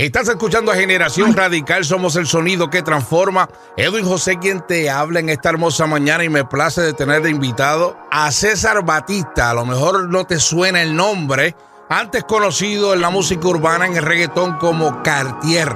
Estás escuchando a Generación Radical, somos el sonido que transforma. Edwin José quien te habla en esta hermosa mañana y me place de tener de invitado a César Batista. A lo mejor no te suena el nombre, antes conocido en la música urbana, en el reggaetón como Cartier.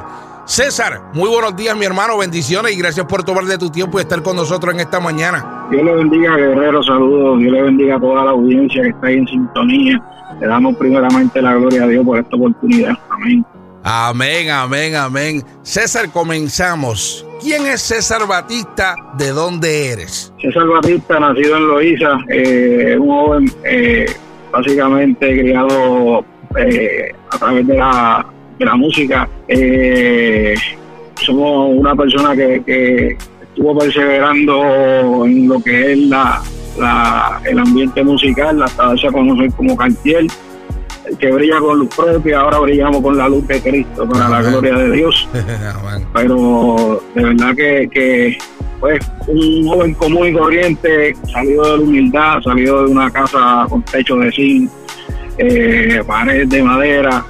César, muy buenos días mi hermano, bendiciones y gracias por tomar de tu tiempo y estar con nosotros en esta mañana. Dios le bendiga, guerrero, saludos, Dios le bendiga a toda la audiencia que está ahí en sintonía. Le damos primeramente la gloria a Dios por esta oportunidad. Amén. Amén, amén, amén. César, comenzamos. ¿Quién es César Batista? ¿De dónde eres? César Batista, nacido en Loíza, eh, un joven eh, básicamente criado eh, a través de la, de la música. Eh, somos una persona que, estuvo perseverando en lo que es la, el ambiente musical, hasta darse a conocer como Cartier que brilla con luz propia, ahora brillamos con la luz de Cristo, para la gloria de Dios. Pero de verdad que, que pues un joven común y corriente, salido de la humildad, salido de una casa con techo de zinc, eh, paredes de madera,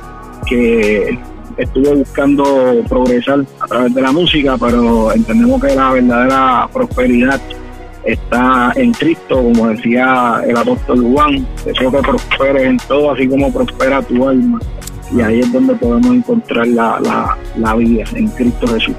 que estuvo buscando progresar a través de la música, pero entendemos que la verdadera prosperidad está en Cristo, como decía el apóstol Juan, deseo que prospere en todo, así como prospera tu alma. Y ahí es donde podemos encontrar la, la, la vida en Cristo Jesús.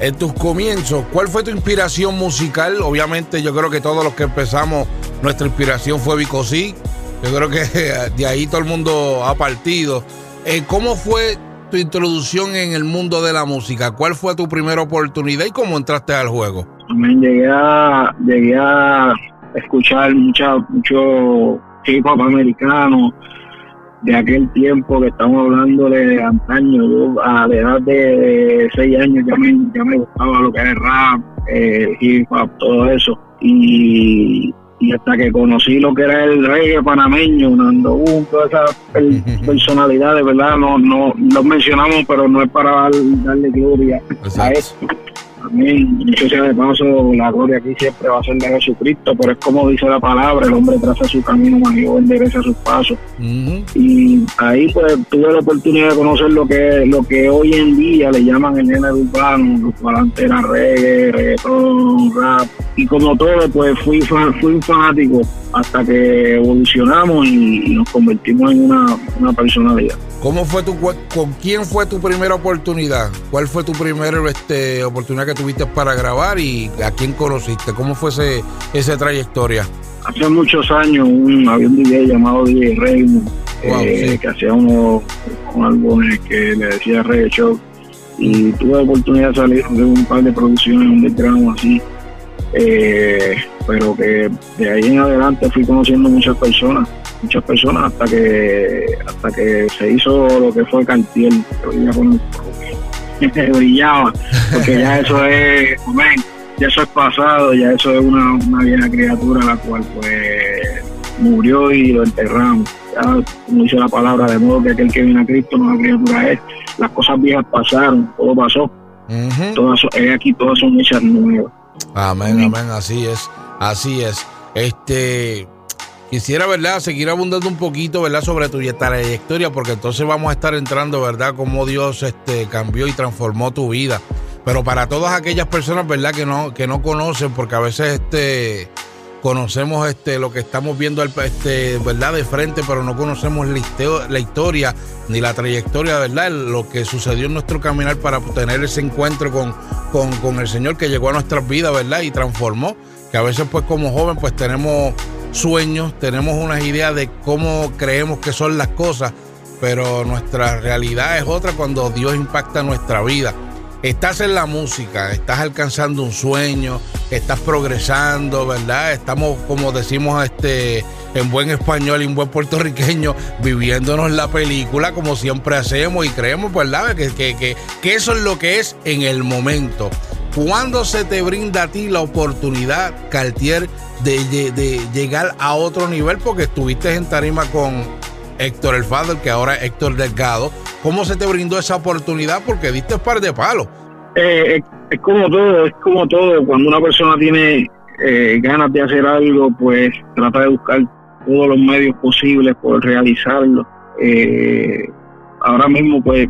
En tus comienzos, ¿cuál fue tu inspiración musical? Obviamente yo creo que todos los que empezamos, nuestra inspiración fue Vicosí. Yo creo que de ahí todo el mundo ha partido. Eh, ¿Cómo fue tu introducción en el mundo de la música? ¿Cuál fue tu primera oportunidad y cómo entraste al juego? También llegué a, llegué a escuchar mucha, mucho hip hop americano de aquel tiempo que estamos hablando de antaño. Yo a la edad de seis años ya me, ya me gustaba lo que era rap, eh, hip hop, todo eso. Y, y hasta que conocí lo que era el reggae panameño, Nando Boom, todas esas personalidades, ¿verdad? No, no, los mencionamos, pero no es para darle gloria a eso. Amén. Dicho sea de paso, la gloria aquí siempre va a ser de Jesucristo, pero es como dice la palabra, el hombre traza su camino, más y endereza sus pasos. Y ahí pues tuve la oportunidad de conocer lo que lo que hoy en día le llaman el género urbano, los cuales era reggae, reggaetón, rap. Y como todo, pues fui, fui un fanático hasta que evolucionamos y, nos convertimos en una, una personalidad. ¿Cómo fue tu, con quién fue tu primera oportunidad? ¿Cuál fue tu primera este, oportunidad que tuviste para grabar y a quién conociste? ¿Cómo fue ese, esa trayectoria? Hace muchos años un, había un DJ llamado DJ Raymond eh, que hacía unos, álbumes que le decía Reggae Show y tuve la oportunidad de salir de un par de producciones underground así eh, pero que de ahí en adelante fui conociendo muchas personas muchas personas hasta que hasta que se hizo lo que fue Cartier, que brillaba, porque ya eso es, ya eso es pasado, ya eso es una, una vieja criatura la cual pues murió y lo enterramos. Ya, como dice la palabra, de modo que aquel que viene a Cristo no es criatura es. Las cosas viejas pasaron, todo pasó. todas, aquí todas son hechas nuevas. Amén, amén, así es, así es. Este, Quisiera, ¿verdad?, seguir abundando un poquito, ¿verdad?, sobre tu trayectoria, porque entonces vamos a estar entrando, ¿verdad?, cómo Dios este, cambió y transformó tu vida. Pero para todas aquellas personas, ¿verdad?, que no, que no conocen, porque a veces este, conocemos este, lo que estamos viendo, este, ¿verdad?, de frente, pero no conocemos la, la historia ni la trayectoria, ¿verdad?, lo que sucedió en nuestro caminar para tener ese encuentro con, con, con el Señor que llegó a nuestras vidas, ¿verdad?, y transformó. Que a veces, pues, como joven, pues tenemos sueños, tenemos unas ideas de cómo creemos que son las cosas, pero nuestra realidad es otra cuando Dios impacta nuestra vida. Estás en la música, estás alcanzando un sueño, estás progresando, ¿verdad? Estamos, como decimos este, en buen español y en buen puertorriqueño, viviéndonos la película como siempre hacemos y creemos, ¿verdad? Que, que, que eso es lo que es en el momento. ¿Cuándo se te brinda a ti la oportunidad, Cartier, de, llegar a otro nivel? Porque estuviste en tarima con Héctor El Fader, que ahora es Héctor Delgado. ¿Cómo se te brindó esa oportunidad? Porque diste un par de palos. Eh, es, como todo, es como todo. Cuando una persona tiene eh, ganas de hacer algo, pues trata de buscar todos los medios posibles por realizarlo. Eh, ahora mismo pues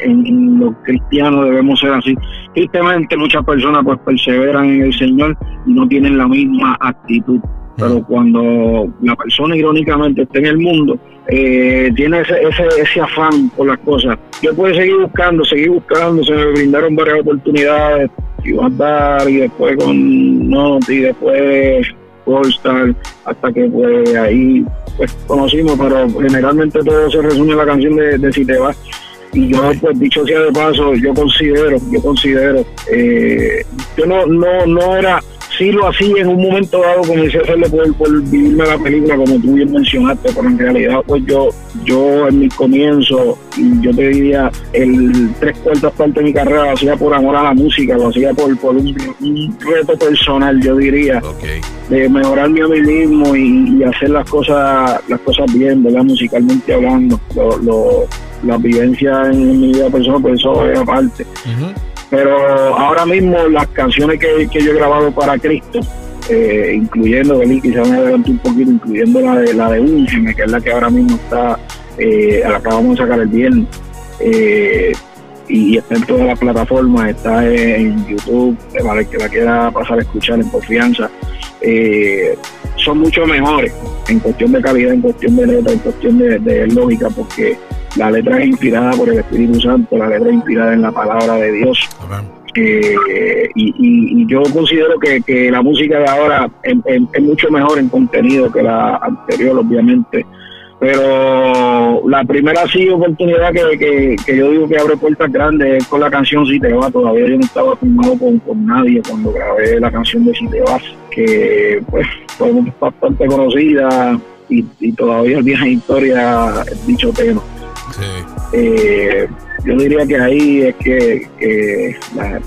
en, los cristianos debemos ser así. Tristemente muchas personas pues perseveran en el Señor y no tienen la misma actitud. Pero cuando la persona irónicamente está en el mundo, eh, tiene ese, ese, ese afán por las cosas. Yo puedo seguir buscando, seguir buscando, se me brindaron varias oportunidades, y a dar, y después con Not, y después All-Star, hasta que pues ahí pues conocimos, pero generalmente todo se resume en la canción de, de Si te vas. Y yo, pues dicho sea de paso, yo considero, yo considero, eh, yo no, no, no era sí lo hacía en un momento dado, comencé a hacerle por, por vivirme la película, como tú bien mencionaste, pero en realidad, pues yo, yo en mi comienzo, yo te diría, el tres cuartas parte de mi carrera lo hacía por amor a la música, lo hacía por, por un, reto personal, yo diría, de mejorarme a mí mismo y, hacer las cosas, las cosas bien, ¿verdad? Musicalmente hablando, lo, la vivencia en mi vida personal, pues eso es aparte. Pero ahora mismo las canciones que, yo he grabado para Cristo, eh, incluyendo, quizás me adelanto un poquito, incluyendo la de la de Úngeme, que es la que ahora mismo está, eh, la acabamos de sacar el viernes, eh, y, está en todas las plataformas, está en YouTube, para el que la quiera pasar a escuchar en confianza. son mucho mejores en cuestión de calidad, en cuestión de letra, en cuestión de lógica, porque la letra es inspirada por el Espíritu Santo, la letra es inspirada en la palabra de Dios. Eh, y, yo considero que, la música de ahora es, mucho mejor en contenido que la anterior, obviamente. Pero la primera sí oportunidad que, yo digo que abre puertas grandes es con la canción Si te vas. Todavía yo no estaba firmado con, nadie cuando grabé la canción de Si te vas, que pues fue bastante conocida y, y todavía el en historia dicho tema. Eh, yo diría que ahí es que,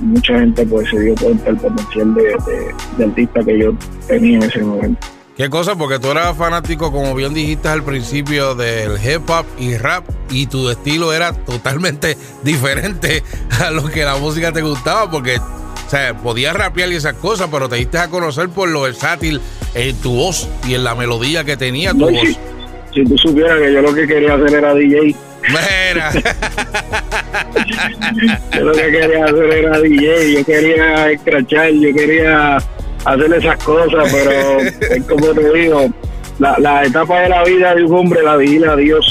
mucha gente pues se dio cuenta del potencial de, artista que yo tenía en ese momento. Qué cosa, porque tú eras fanático, como bien dijiste al principio, del hip hop y rap, y tu estilo era totalmente diferente a lo que la música te gustaba, porque o sea, podías rapear y esas cosas, pero te diste a conocer por lo versátil en tu voz y en la melodía que tenía tu voz. Si, tú supieras que yo lo que quería hacer era DJ, Mira. yo lo que quería hacer era DJ, yo quería escrachar, yo quería hacer esas cosas, pero es como te digo, la, la etapa de la vida de un hombre la vigila Dios.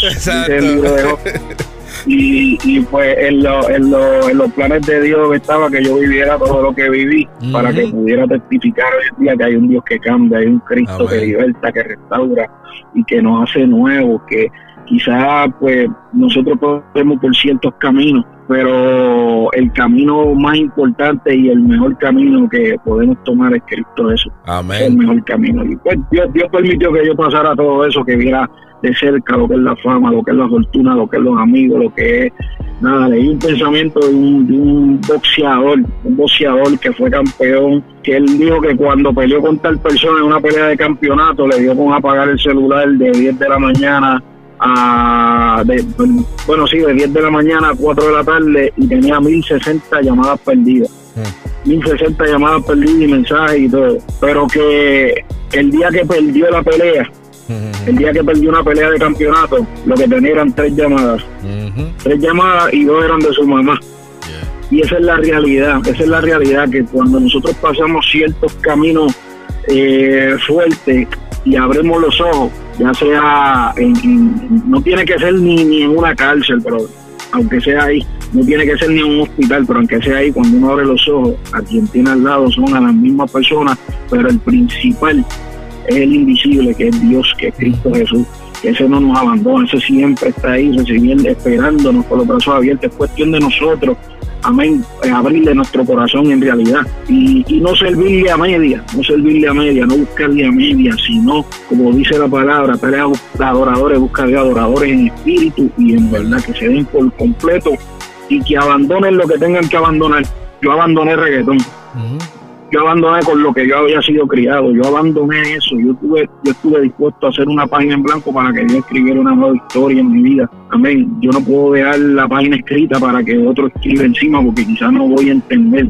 Y, y pues en, lo, en, lo, en, los planes de Dios estaba que yo viviera todo lo que viví para que pudiera testificar hoy en día que hay un Dios que cambia, hay un Cristo que liberta, que restaura y que nos hace nuevos, que quizás pues nosotros podemos por ciertos caminos, pero el camino más importante y el mejor camino que podemos tomar es Cristo Jesús. Amén. el mejor camino. Y pues Dios, permitió que yo pasara todo eso, que viera de cerca lo que es la fama, lo que es la fortuna, lo que es los amigos, lo que es nada, leí un pensamiento de un, de un, boxeador, un boxeador que fue campeón, que él dijo que cuando peleó con tal persona en una pelea de campeonato, le dio con apagar el celular de 10 de la mañana a, de, bueno, sí, de 10 de la mañana a 4 de la tarde y tenía 1060 llamadas perdidas. 1060 mm. llamadas perdidas y mensajes y todo. Pero que el día que perdió la pelea, el día que perdió una pelea de campeonato, lo que tenía eran tres llamadas. Tres llamadas y dos eran de su mamá. Y esa es la realidad, esa es la realidad, que cuando nosotros pasamos ciertos caminos eh, fuertes y abrimos los ojos, ya sea, en, no tiene que ser ni, ni en una cárcel, pero aunque sea ahí, no tiene que ser ni en un hospital, pero aunque sea ahí, cuando uno abre los ojos, a quien tiene al lado son a las mismas personas, pero el principal es el invisible, que es Dios, que es Cristo Jesús, ese no nos abandona, ese siempre está ahí recibiendo, esperándonos con los brazos abiertos, es cuestión de nosotros amén, eh, abrirle nuestro corazón en realidad. Y, no servirle a media, no servirle a media, no buscarle a media, sino, como dice la palabra, pelea adoradores, buscarle adoradores en espíritu y en verdad, que se den por completo y que abandonen lo que tengan que abandonar. Yo abandoné reggaetón yo abandoné con lo que yo había sido criado, yo abandoné eso, yo estuve, yo estuve dispuesto a hacer una página en blanco para que yo escribiera una nueva historia en mi vida. Amén. Yo no puedo dejar la página escrita para que otro escriba encima porque quizás no voy a entender.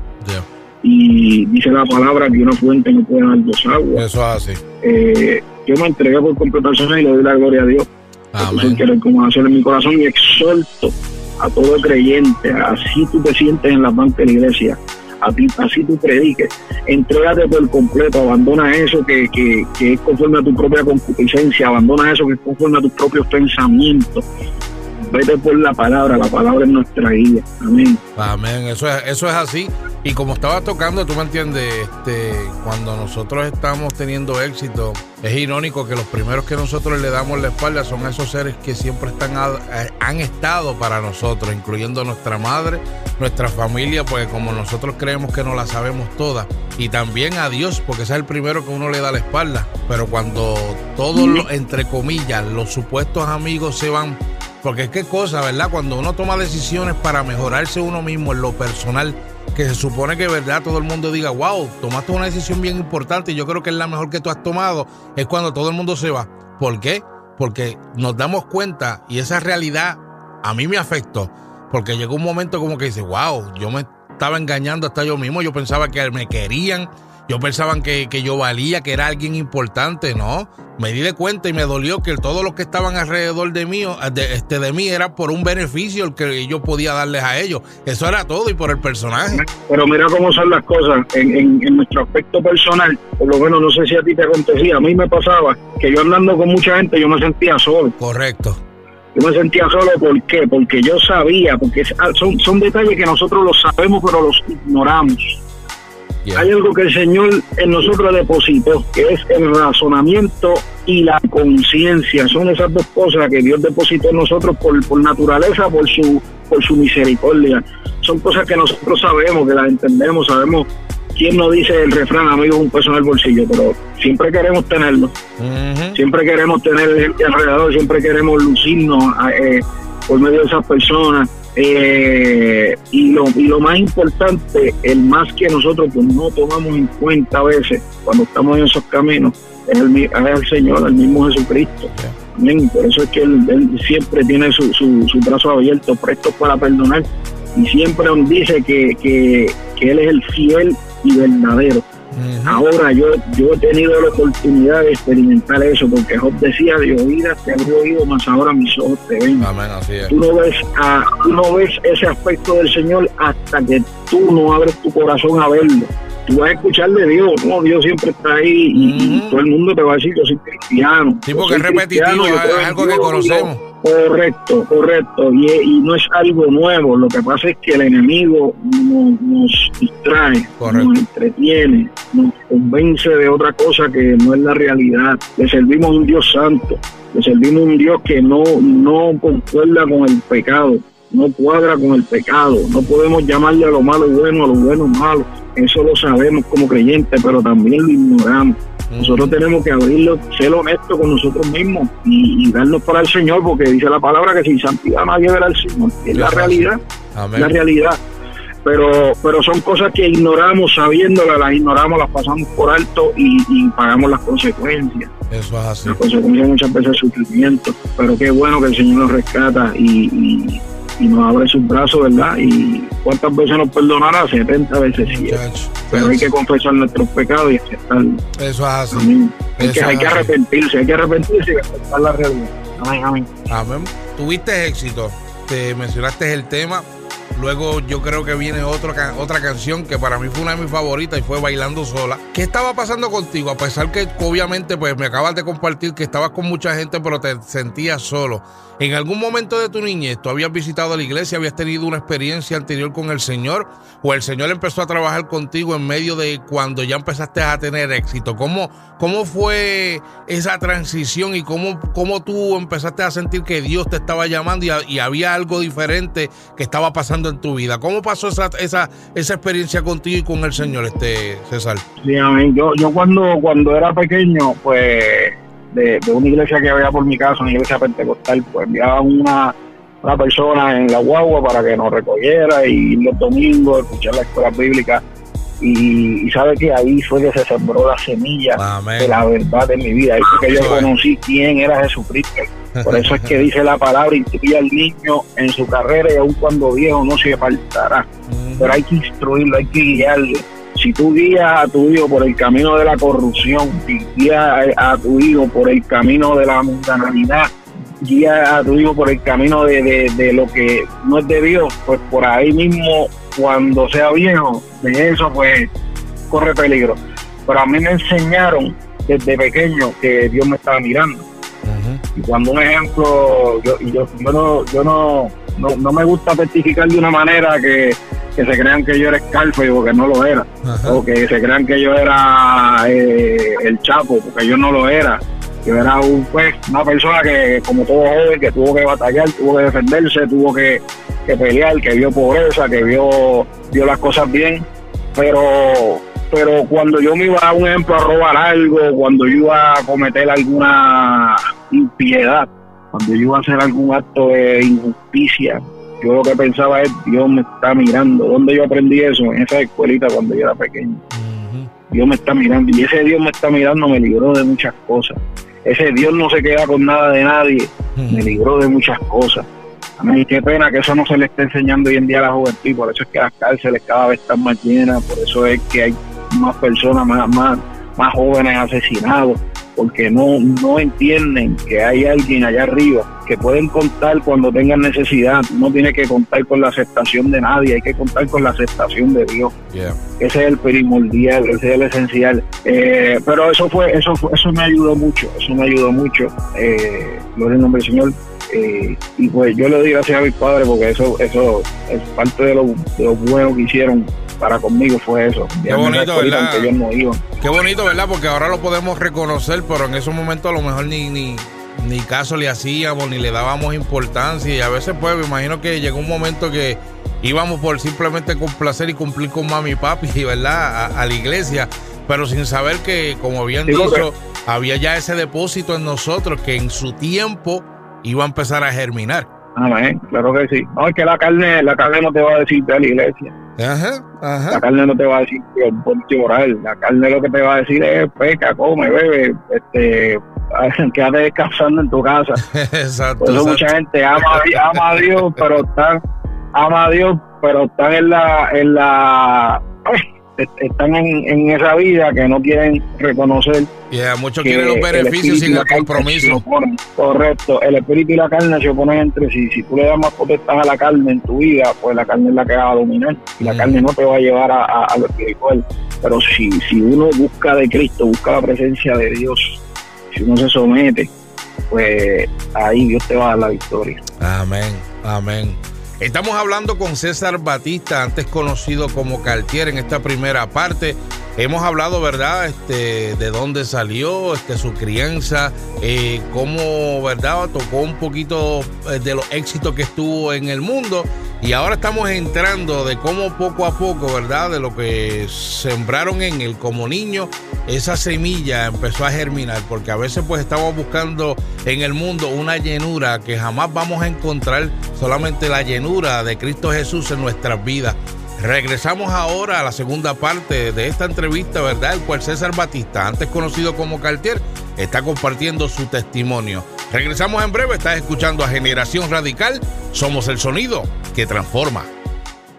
Y dice la palabra que una fuente no puede dar dos aguas. Eso hace. Eh, yo me entregué por completo y le doy la gloria a Dios. Amén. como hacer en mi corazón y exhorto a todo creyente, así tú te sientes en la banca de la iglesia, a ti, así tú prediques, entrégate por completo, abandona eso que, que, que es conforme a tu propia concupiscencia, abandona eso que es conforme a tus propios pensamientos, vete por la palabra, la palabra es nuestra guía. Amén. Amén, eso es, eso es así. Y como estaba tocando, tú me entiendes, este, cuando nosotros estamos teniendo éxito, es irónico que los primeros que nosotros le damos la espalda son esos seres que siempre están eh, han estado para nosotros, incluyendo nuestra madre, nuestra familia, porque como nosotros creemos que no la sabemos todas, y también a Dios, porque ese es el primero que uno le da la espalda. Pero cuando todos, entre comillas, los supuestos amigos se van porque es que cosa, ¿verdad? Cuando uno toma decisiones para mejorarse uno mismo en lo personal, que se supone que, ¿verdad? Todo el mundo diga, wow, tomaste una decisión bien importante y yo creo que es la mejor que tú has tomado, es cuando todo el mundo se va. ¿Por qué? Porque nos damos cuenta y esa realidad a mí me afectó. Porque llegó un momento como que dice, wow, yo me estaba engañando hasta yo mismo, yo pensaba que me querían, yo pensaba que, que, yo valía, que era alguien importante, ¿no? Me di de cuenta y me dolió que todos los que estaban alrededor de mí, de, este, de mí era por un beneficio el que yo podía darles a ellos. Eso era todo y por el personaje. Pero mira cómo son las cosas en, en, nuestro aspecto personal. Por lo menos no sé si a ti te acontecía. A mí me pasaba que yo andando con mucha gente yo me sentía solo. Correcto. Yo me sentía solo, ¿por qué? Porque yo sabía, porque son, son detalles que nosotros los sabemos, pero los ignoramos. Hay algo que el Señor en nosotros depositó, que es el razonamiento y la conciencia. Son esas dos cosas que Dios depositó en nosotros por, por naturaleza, por su, por su misericordia. Son cosas que nosotros sabemos, que las entendemos, sabemos quién nos dice el refrán, amigo, un peso en el bolsillo, pero siempre queremos tenerlo. Siempre queremos tener gente alrededor, siempre queremos lucirnos eh, por medio de esas personas. Eh, y, lo, y lo más importante, el más que nosotros pues, no tomamos en cuenta a veces cuando estamos en esos caminos, es el, Señor, el mismo Jesucristo. Por eso es que él, siempre tiene su, su, su, brazo abierto, presto para perdonar, y siempre nos dice que, que Él es el fiel y verdadero. Ahora yo, yo he tenido la oportunidad de experimentar eso, porque Job decía, de oídas te habré oído, más ahora mis ojos te ven. Tú, no ves a, tú no ves ese aspecto del Señor hasta que tú no abres tu corazón a verlo. Tú vas a escuchar de Dios, no, Dios siempre está ahí y, todo el mundo te va a decir, yo soy cristiano. Sí, porque es repetitivo, es algo que conocemos. Correcto, correcto. Y, no es algo nuevo. Lo que pasa es que el enemigo nos, distrae, nos entretiene, nos convence de otra cosa que no es la realidad. Le servimos un Dios santo, le servimos un Dios que no, no concuerda con el pecado, no cuadra con el pecado. No podemos llamarle a lo malo bueno, a lo bueno malo. Eso lo sabemos como creyentes, pero también lo ignoramos. Nosotros tenemos que abrirlo, ser honestos con nosotros mismos y, darnos para el Señor, porque dice la palabra que sin santidad nadie verá al Señor. Es la realidad. La realidad. Pero, pero son cosas que ignoramos sabiéndolas, las ignoramos, las pasamos por alto y, pagamos las consecuencias. Eso es así. Las consecuencias muchas veces sufrimiento. Pero qué bueno que el Señor nos rescata y y nos abre sus brazos, ¿verdad? Y cuántas veces nos perdonará, 70 veces sí. Pero hay que confesar nuestros pecados y aceptarlo. Eso es así. Hay, que, hay que, arrepentirse, hay que arrepentirse y aceptar la realidad. Amén, amén. Amén. Tuviste éxito, te mencionaste el tema Luego yo creo que viene otra, otra canción que para mí fue una de mis favoritas y fue Bailando Sola. ¿Qué estaba pasando contigo? A pesar que obviamente pues me acabas de compartir que estabas con mucha gente pero te sentías solo. ¿En algún momento de tu niñez tú habías visitado la iglesia, habías tenido una experiencia anterior con el Señor o el Señor empezó a trabajar contigo en medio de cuando ya empezaste a tener éxito? ¿Cómo, cómo fue esa transición y cómo, cómo tú empezaste a sentir que Dios te estaba llamando y, y había algo diferente que estaba pasando en tu vida. ¿Cómo pasó esa, esa, esa experiencia contigo y con el Señor, este César? Sí, amén. Yo, yo cuando, cuando era pequeño, pues de, una iglesia que había por mi casa, una iglesia pentecostal, pues enviaba una, una persona en la guagua para que nos recogiera y los domingos escuchar la escuela bíblica. Y, sabe que ahí fue que se sembró la semilla de la verdad de mi vida. Ahí fue que yo conocí quién era Jesucristo por eso es que dice la palabra, instruye al niño en su carrera y aun cuando viejo no se faltará. Pero hay que instruirlo, hay que guiarlo. Si tú guías a tu hijo por el camino de la corrupción, si guías a, tu hijo por el camino de la mundanalidad, guía a tu hijo por el camino de, de, lo que no es de Dios, pues por ahí mismo, cuando sea viejo, de eso pues corre peligro. Pero a mí me enseñaron desde pequeño que Dios me estaba mirando. Y cuando un ejemplo, yo, yo, yo, no, yo no, no, me gusta testificar de una manera que, se crean que yo era Scarface porque no lo era. O que se crean que yo era eh, el Chapo porque yo no lo era yo era un, pues, una persona que, como todo joven, que tuvo que batallar, tuvo que defenderse, tuvo que, pelear, que vio pobreza, que vio, vio las cosas bien, pero pero cuando yo me iba, a un ejemplo, a robar algo, cuando yo iba a cometer alguna impiedad, cuando yo iba a hacer algún acto de injusticia, yo lo que pensaba es, Dios me está mirando. ¿Dónde yo aprendí eso? En esa escuelita cuando yo era pequeño. Dios me está mirando. Y ese Dios me está mirando me libró de muchas cosas ese Dios no se queda con nada de nadie, me libró de muchas cosas. A mí qué pena que eso no se le esté enseñando hoy en día a la juventud, por eso es que las cárceles cada vez están más llenas, por eso es que hay más personas, más, más, más jóvenes asesinados, porque no, no entienden que hay alguien allá arriba que pueden contar cuando tengan necesidad. No tiene que contar con la aceptación de nadie, hay que contar con la aceptación de Dios. Ese es el primordial, ese es el esencial. Eh, pero eso fue, eso eso me ayudó mucho, eso me ayudó mucho. Eh, gloria al nombre del Señor. Eh, y pues yo le doy gracias a mis padres porque eso, eso es parte de lo, de lo bueno que hicieron para conmigo fue eso. Qué bonito, ¿verdad? Qué bonito, ¿verdad? Porque ahora lo podemos reconocer, pero en esos momentos a lo mejor ni, ni, ni caso le hacíamos, ni le dábamos importancia. Y a veces, pues, me imagino que llegó un momento que íbamos por simplemente complacer y cumplir con mami y papi, ¿verdad? A, la iglesia, pero sin saber que, como habían dicho, había ya ese depósito en nosotros que en su tiempo iba a empezar a germinar. Amén, claro que sí. No, es que la carne, la carne no te va a decir de la iglesia. Ajá, ajá. La carne no te va a decir que orar. La carne lo que te va a decir es peca, come, bebe, este, quédate descansando en tu casa. exacto. Por eso mucha gente ama, ama a Dios, pero están, ama a Dios, pero están en la, en la, están en, esa vida que no quieren reconocer. Yeah, muchos quieren los beneficios sin el compromiso. Correcto, el espíritu y la carne se oponen entre sí. Si tú le das más potestad a la carne en tu vida, pues la carne es la que va a dominar y la mm. carne no te va a llevar a, lo espiritual. Pero si, si uno busca de Cristo, busca la presencia de Dios, si uno se somete, pues ahí Dios te va a dar la victoria. Amén, amén. Estamos hablando con César Batista, antes conocido como Cartier, en esta primera parte. Hemos hablado, ¿verdad?, este, de dónde salió, este, su crianza, eh, cómo, ¿verdad?, tocó un poquito eh, de los éxitos que estuvo en el mundo. Y ahora estamos entrando de cómo poco a poco, ¿verdad?, de lo que sembraron en él como niño, esa semilla empezó a germinar, porque a veces pues estamos buscando en el mundo una llenura que jamás vamos a encontrar, solamente la llenura de Cristo Jesús en nuestras vidas. Regresamos ahora a la segunda parte de esta entrevista, ¿verdad? El cual César Batista, antes conocido como Cartier, está compartiendo su testimonio. Regresamos en breve, estás escuchando a Generación Radical, somos el sonido que transforma.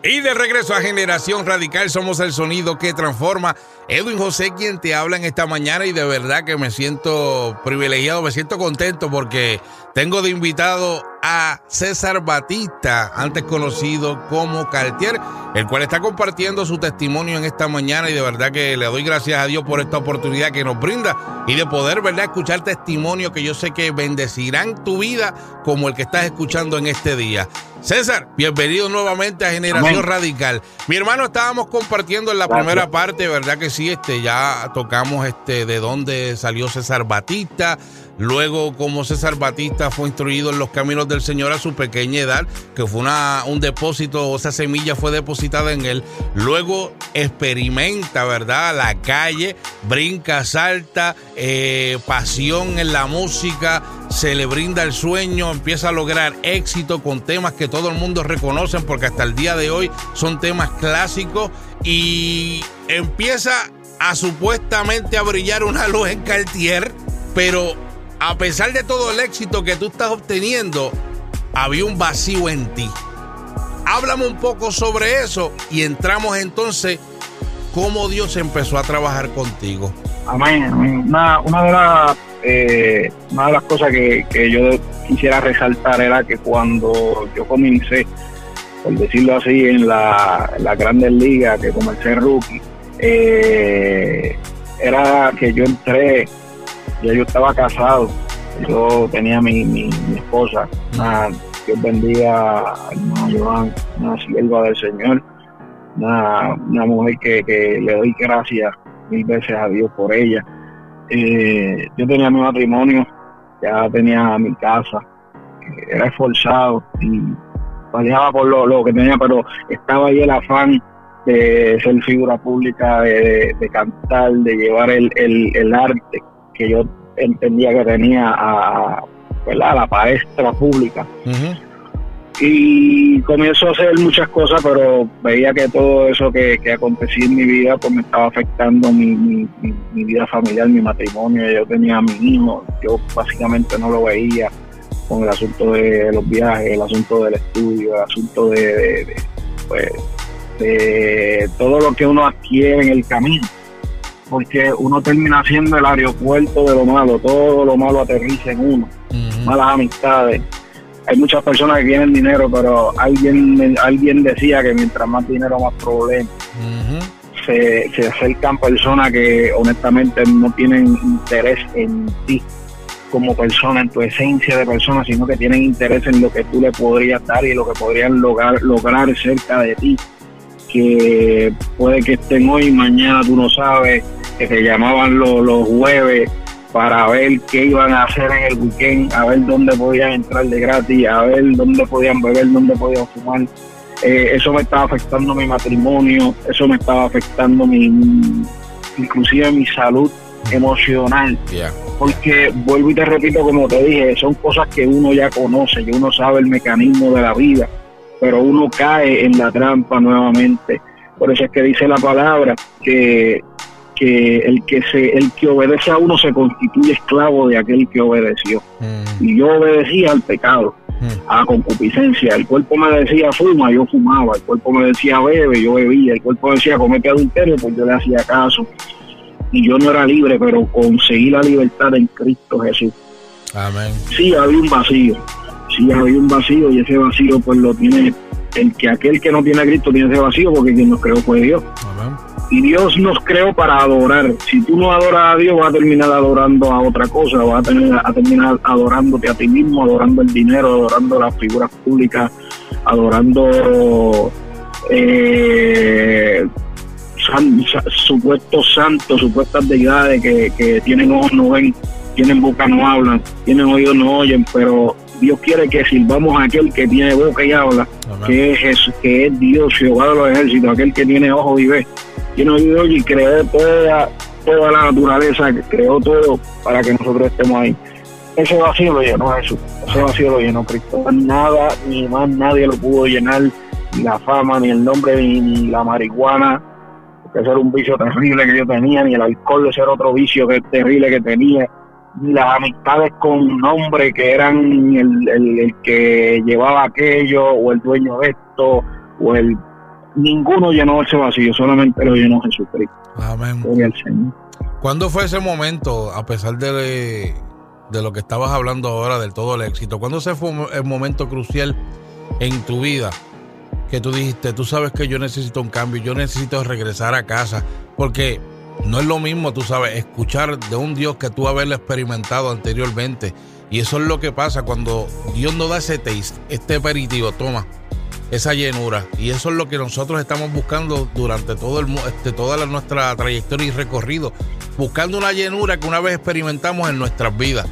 Y de regreso a Generación Radical, somos el sonido que transforma. Edwin José quien te habla en esta mañana y de verdad que me siento privilegiado, me siento contento porque tengo de invitado a César Batista, antes conocido como Cartier, el cual está compartiendo su testimonio en esta mañana y de verdad que le doy gracias a Dios por esta oportunidad que nos brinda y de poder, ¿verdad?, escuchar testimonio que yo sé que bendecirán tu vida como el que estás escuchando en este día. César, bienvenido nuevamente a Generación Radical. Mi hermano, estábamos compartiendo en la primera parte, ¿verdad que sí? Este, ya tocamos este de dónde salió César Batista, Luego, como César Batista fue instruido en los caminos del Señor a su pequeña edad, que fue una, un depósito, esa semilla fue depositada en él. Luego experimenta, ¿verdad? La calle, brinca, salta, eh, pasión en la música, se le brinda el sueño, empieza a lograr éxito con temas que todo el mundo reconoce porque hasta el día de hoy son temas clásicos y empieza a supuestamente a brillar una luz en Cartier, pero a pesar de todo el éxito que tú estás obteniendo, había un vacío en ti. Háblame un poco sobre eso y entramos entonces cómo Dios empezó a trabajar contigo. Amén. Una, una de las eh, una de las cosas que, yo quisiera resaltar era que cuando yo comencé, por decirlo así, en la, la Grandes Ligas, que comencé rookie, eh, era que yo entré, ya yo estaba casado, yo tenía mi, mi, esposa, una, Dios bendiga a Joan, una sierva del Señor, una, una mujer que, que le doy gracias mil veces a Dios por ella. Eh, yo tenía mi matrimonio, ya tenía mi casa, era esforzado y peleaba por lo, lo, que tenía, pero estaba ahí el afán de ser figura pública, de, cantar, de llevar el, el, arte que yo entendía que tenía a, a la palestra pública y comienzo a hacer muchas cosas, pero veía que todo eso que, que acontecía en mi vida pues me estaba afectando mi, mi, vida familiar, mi matrimonio. Yo tenía a mi hijo, yo básicamente no lo veía con el asunto de los viajes, el asunto del estudio, el asunto de, pues, de todo lo que uno adquiere en el camino. Porque uno termina siendo el aeropuerto de lo malo, todo lo malo aterriza en uno, malas amistades hay muchas personas que tienen dinero, pero alguien alguien decía que mientras más dinero, más problemas. se, se acercan personas que honestamente no tienen interés en ti como persona, en tu esencia de persona, sino que tienen interés en lo que tú le podrías dar y lo que podrían lograr, lograr cerca de ti. Que puede que estén hoy, y mañana tú no sabes, que te llamaban los, los jueves para ver qué iban a hacer en el weekend, a ver dónde podían entrar de gratis, a ver dónde podían beber, dónde podían fumar. Eh, eso me estaba afectando mi matrimonio, eso me estaba afectando mi, inclusive mi salud emocional. Porque vuelvo y te repito, como te dije, son cosas que uno ya conoce, que uno sabe el mecanismo de la vida, pero uno cae en la trampa nuevamente. Por eso es que dice la palabra que que el que se el que obedece a uno se constituye esclavo de aquel que obedeció. Mm. Y yo obedecía al pecado, mm. a concupiscencia. El cuerpo me decía fuma, yo fumaba. El cuerpo me decía bebe, yo bebía. El cuerpo me decía comete adulterio, pues yo le hacía caso. Y yo no era libre, pero conseguí la libertad en Cristo Jesús. Amén. Sí, había un vacío. Sí, había un vacío y ese vacío pues lo tiene el que aquel que no tiene a Cristo tiene ese vacío porque quien nos creó fue Dios. Amén y Dios nos creó para adorar. Si tú no adoras a Dios, vas a terminar adorando a otra cosa, vas a, a terminar adorándote a ti mismo, adorando el dinero, adorando las figuras públicas, adorando eh, supuestos santos, supuestas deidades que, que tienen ojos no ven, tienen boca no hablan, tienen oídos no oyen, pero Dios quiere que sirvamos a aquel que tiene boca y habla, que es, que es Dios, Jehová de los ejércitos, aquel que tiene ojos y ve y nos y creó toda, toda la naturaleza, que creó todo para que nosotros estemos ahí. Ese vacío lo llenó Jesús, ese vacío lo llenó Cristo. Nada, ni más nadie lo pudo llenar, ni la fama, ni el nombre, ni, la marihuana, que ese era un vicio terrible que yo tenía, ni el alcohol, ese era otro vicio que terrible que tenía, ni las amistades con nombre que eran el, el que llevaba aquello, o el dueño de esto, o el ninguno llenó ese vacío, solamente lo llenó Jesucristo. Amén. ¿Cuándo fue ese momento, a pesar de, de lo que estabas hablando ahora, del todo el éxito? ¿Cuándo se fue el momento crucial en tu vida que tú dijiste, tú sabes que yo necesito un cambio, yo necesito regresar a casa? Porque no es lo mismo, tú sabes, escuchar de un Dios que tú haberlo experimentado anteriormente. Y eso es lo que pasa cuando Dios nos da ese taste, este aperitivo, toma esa llenura. Y eso es lo que nosotros estamos buscando durante todo el, este, toda nuestra trayectoria y recorrido. Buscando una llenura que una vez experimentamos en nuestras vidas.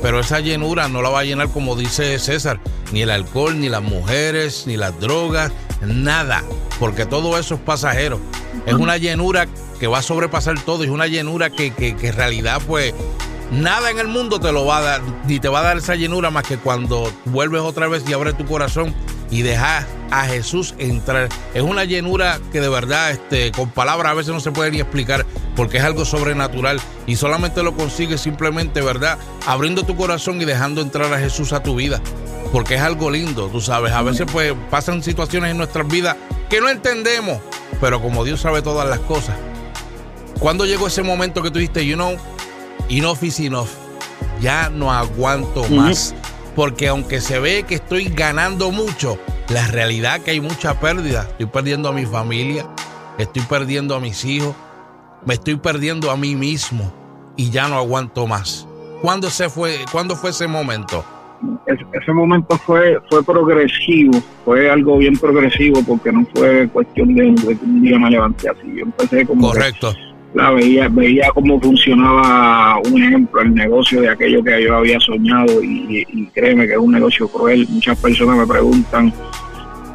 Pero esa llenura no la va a llenar como dice César, ni el alcohol, ni las mujeres, ni las drogas, nada. Porque todo eso es pasajero. Es una llenura que va a sobrepasar todo. Es una llenura que, que, que en realidad pues nada en el mundo te lo va a dar, ni te va a dar esa llenura más que cuando vuelves otra vez y abres tu corazón y dejas a Jesús entrar. Es una llenura que de verdad, este, con palabras a veces no se puede ni explicar porque es algo sobrenatural y solamente lo consigues simplemente, ¿verdad? Abriendo tu corazón y dejando entrar a Jesús a tu vida. Porque es algo lindo, tú sabes. A veces pues pasan situaciones en nuestras vidas que no entendemos, pero como Dios sabe todas las cosas. ¿Cuándo llegó ese momento que tú dijiste, you know, enough is enough? ya no aguanto más. Porque aunque se ve que estoy ganando mucho, la realidad es que hay mucha pérdida. Estoy perdiendo a mi familia, estoy perdiendo a mis hijos, me estoy perdiendo a mí mismo y ya no aguanto más. ¿Cuándo, se fue, ¿cuándo fue ese momento? ese momento fue fue progresivo, fue algo bien progresivo porque no fue cuestión de, que un día me levanté así. Yo empecé como Correcto. La veía veía cómo funcionaba un ejemplo el negocio de aquello que yo había soñado y, créeme que es un negocio cruel. Muchas personas me preguntan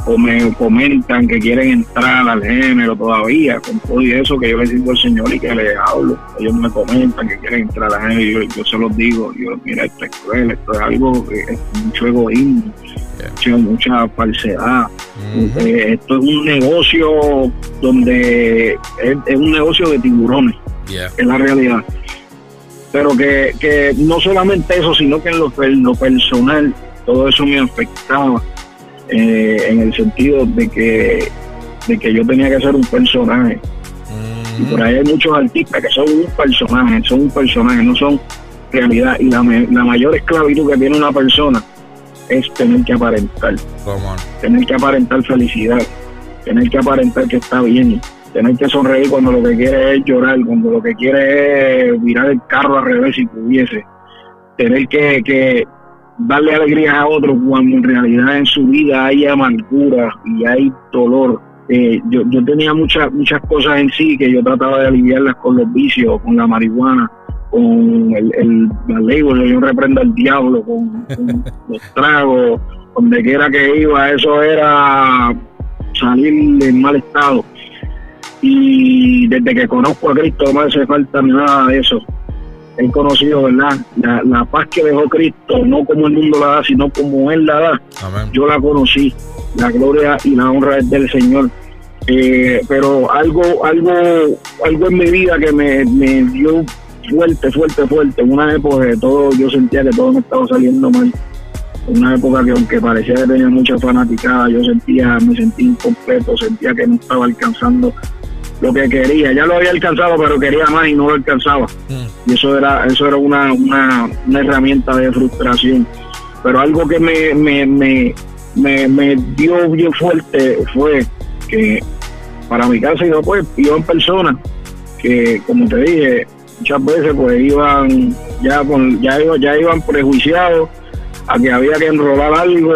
o me comentan que quieren entrar al género todavía, con todo y eso que yo le digo al Señor y que le hablo. Ellos me comentan que quieren entrar al género y yo, se los digo, yo, mira, esto es cruel, esto es algo que es mucho egoísmo, mucha, falsedad. Eh, esto es un negocio donde es, un negocio de tiburones, es la realidad. Pero que, que no solamente eso, sino que en lo, en lo personal todo eso me afectaba eh, en el sentido de que, de que yo tenía que ser un personaje. Y por ahí hay muchos artistas que son un personaje, son un personaje, no son realidad. Y la, la mayor esclavitud que tiene una persona es tener que aparentar. Tener que aparentar felicidad, tener que aparentar que está bien, tener que sonreír cuando lo que quiere es llorar, cuando lo que quiere es mirar el carro al revés si pudiese. Tener que, que, darle alegría a otro cuando en realidad en su vida hay amargura y hay dolor. Eh, yo, yo tenía muchas muchas cosas en sí que yo trataba de aliviarlas con los vicios, con la marihuana, con el, el la yo reprendo al diablo, con, los tragos, donde quiera que iba, eso era salir en mal estado. Y desde que conozco a Cristo no me hace falta nada de eso he conocido, ¿verdad? La, paz que dejó Cristo, no como el mundo la da, sino como Él la da. Yo la conocí, la gloria y la honra es del Señor. Eh, pero algo, algo, algo en mi vida que me, me dio fuerte, fuerte, fuerte. En una época que todo, yo sentía que todo me estaba saliendo mal. En una época que aunque parecía que tenía mucha fanaticada, yo sentía, me sentí incompleto, sentía que no estaba alcanzando lo que quería. Ya lo había alcanzado, pero quería más y no lo alcanzaba. Mm. Y eso era, eso era una, una, herramienta de frustración. Pero algo que me, me, me, me, me dio bien fuerte fue que para mi casa iba pues iban personas que como te dije muchas veces pues iban ya con ya ya iban prejuiciados a que había que enrolar algo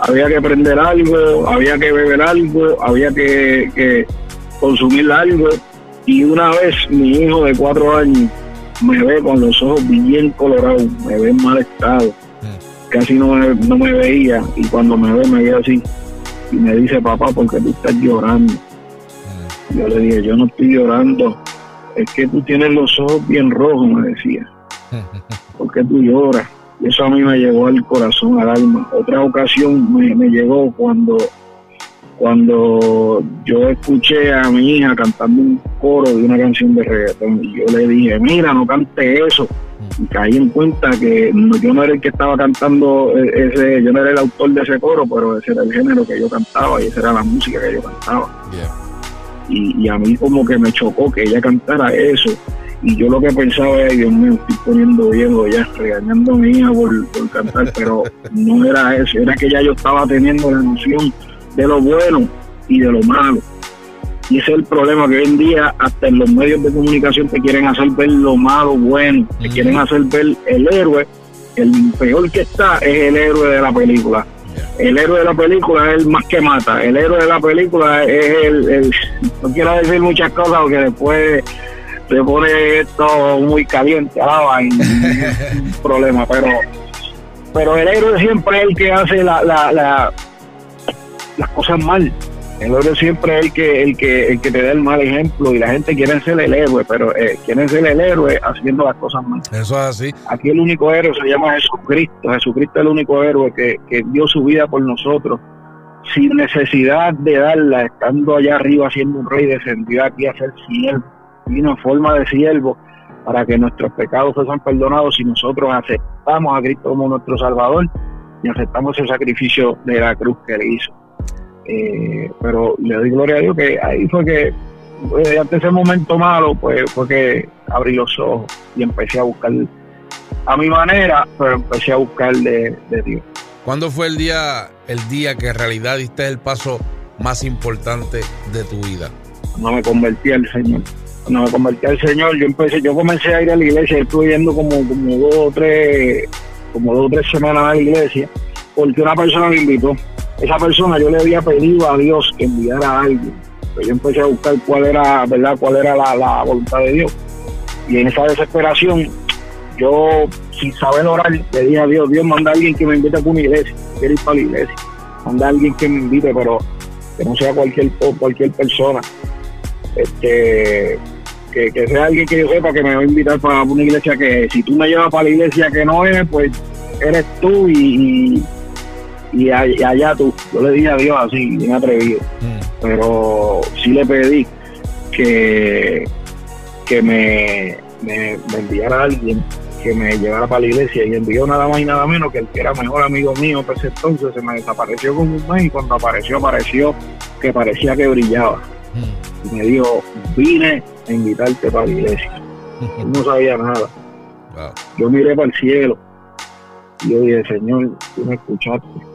había que prender algo había que beber algo había que, que consumir algo. Y una vez mi hijo de cuatro años me ve con los ojos bien colorados, me ve en mal estado, casi no me, no me veía. Y cuando me ve me ve así y me dice papá porque tú estás llorando. Yo le dije yo no estoy llorando, es que tú tienes los ojos bien rojos, me decía, porque tú lloras. Y eso a mí me llegó al corazón, al alma. Otra ocasión me, me llegó cuando cuando yo escuché a mi hija cantando un coro de una canción de reggaetón y yo le dije, mira, no cante eso. Y caí en cuenta que yo no era el que estaba cantando e-, ese, yo no era el autor de ese coro, pero ese era el género que yo cantaba y esa era la música que yo cantaba. Y, a mí como que me chocó que ella cantara eso. Y yo lo que pensaba era, Dios mío, estoy poniendo viejo ya, regañando a mi hija por, por cantar, pero no era eso, era que ya yo estaba teniendo la noción de lo bueno y de lo malo. Y ese es el problema que hoy en día hasta en los medios de comunicación te quieren hacer ver lo malo bueno, te quieren hacer ver el héroe, el peor que está es el héroe de la película. El héroe de la película es el más que mata, el héroe de la película es el, no quiero decir muchas cosas porque después se pone esto muy caliente a un problema, pero pero el héroe siempre es el que hace la, la las cosas mal. El héroe siempre es el que, el que, el que te da el mal ejemplo y la gente quiere ser el héroe, pero eh, quieren ser el héroe haciendo las cosas mal. Eso es así. Aquí el único héroe se llama Jesucristo. Jesucristo es el único héroe que, que dio su vida por nosotros sin necesidad de darla, estando allá arriba siendo un rey, descendió aquí a ser siervo, vino en forma de siervo para que nuestros pecados fueran perdonados si nosotros aceptamos a Cristo como nuestro Salvador y aceptamos el sacrificio de la cruz que él hizo. Eh, pero le doy gloria a Dios que ahí fue que, eh, ante ese momento malo, pues fue que abrí los ojos y empecé a buscar a mi manera, pero empecé a buscar de, de Dios. ¿Cuándo fue el día, el día que en realidad diste el paso más importante de tu vida? No me convertí al Señor. Cuando me convertí al Señor, yo empecé, yo comencé a ir a la iglesia, estuve yendo como, como dos o tres, como dos o tres semanas a la iglesia, porque una persona me invitó. Esa persona yo le había pedido a Dios que enviara a alguien. Pues yo empecé a buscar cuál era, ¿verdad? cuál era la, la voluntad de Dios. Y en esa desesperación, yo, sin saber orar, le dije a Dios, Dios, manda a alguien que me invite a una iglesia. Quiero ir para la iglesia. Manda a alguien que me invite, pero que no sea cualquier cualquier persona. Este, que, que sea alguien que yo sepa que me va a invitar para una iglesia que si tú me llevas para la iglesia que no es, pues eres tú y, allá tú. Yo le dije a Dios así, bien atrevido. Mm. Pero sí le pedí que, que me, me, enviara a alguien que me llevara para la iglesia y envió nada más y nada menos que el que era mejor amigo mío pues entonces se me desapareció como un mes y cuando apareció apareció que parecía que brillaba mm. y me dijo vine a invitarte para la iglesia no sabía nada yo miré para el cielo y yo dije Señor tú me escuchaste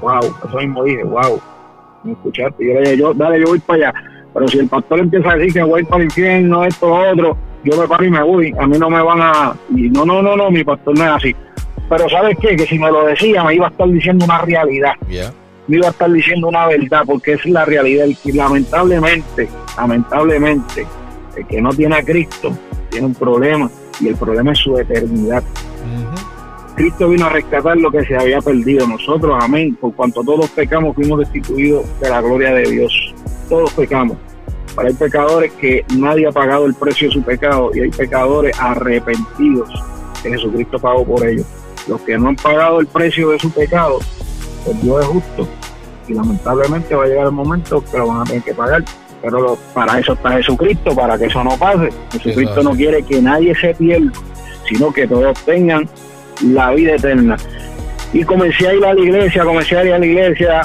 wow eso mismo dije wow me escuchaste yo le dije yo dale yo voy para allá pero si el pastor empieza a decir que voy para el infierno esto otro yo me paro y me voy, a mí no me van a... Y no, no, no, no, mi pastor no es así. Pero ¿sabes qué? Que si me lo decía me iba a estar diciendo una realidad. Me iba a estar diciendo una verdad, porque es la realidad. Y lamentablemente, lamentablemente, el que no tiene a Cristo tiene un problema, y el problema es su eternidad. Cristo vino a rescatar lo que se había perdido. Nosotros, amén, por cuanto todos pecamos, fuimos destituidos de la gloria de Dios. Todos pecamos hay pecadores que nadie ha pagado el precio de su pecado y hay pecadores arrepentidos que Jesucristo pagó por ellos. Los que no han pagado el precio de su pecado, pues Dios es justo y lamentablemente va a llegar el momento que lo van a tener que pagar. Pero para eso está Jesucristo, para que eso no pase. Jesucristo no quiere que nadie se pierda, sino que todos tengan la vida eterna. Y comencé a ir a la iglesia, comencé a ir a la iglesia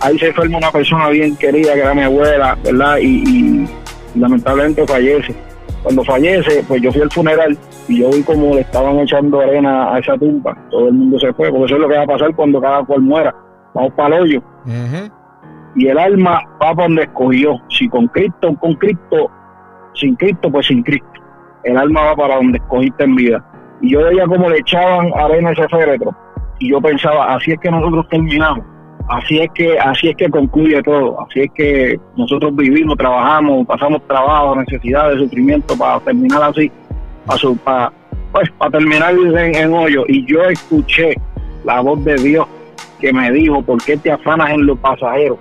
ahí se enferma una persona bien querida que era mi abuela, ¿verdad? Y, lamentablemente fallece. Cuando fallece, pues yo fui al funeral y yo vi como le estaban echando arena a esa tumba. Todo el mundo se fue, porque eso es lo que va a pasar cuando cada cual muera. Vamos para el hoyo. Y el alma va para donde escogió. Si con Cristo, con Cristo, sin Cristo, pues sin Cristo. El alma va para donde escogiste en vida. Y yo veía como le echaban arena a ese féretro. Y yo pensaba, así es que nosotros terminamos. Así es que así es que concluye todo. Así es que nosotros vivimos trabajamos pasamos trabajo necesidades sufrimiento para terminar así para, pues para terminar en, hoyo. Y yo escuché la voz de Dios que me dijo ¿por qué te afanas en los pasajeros?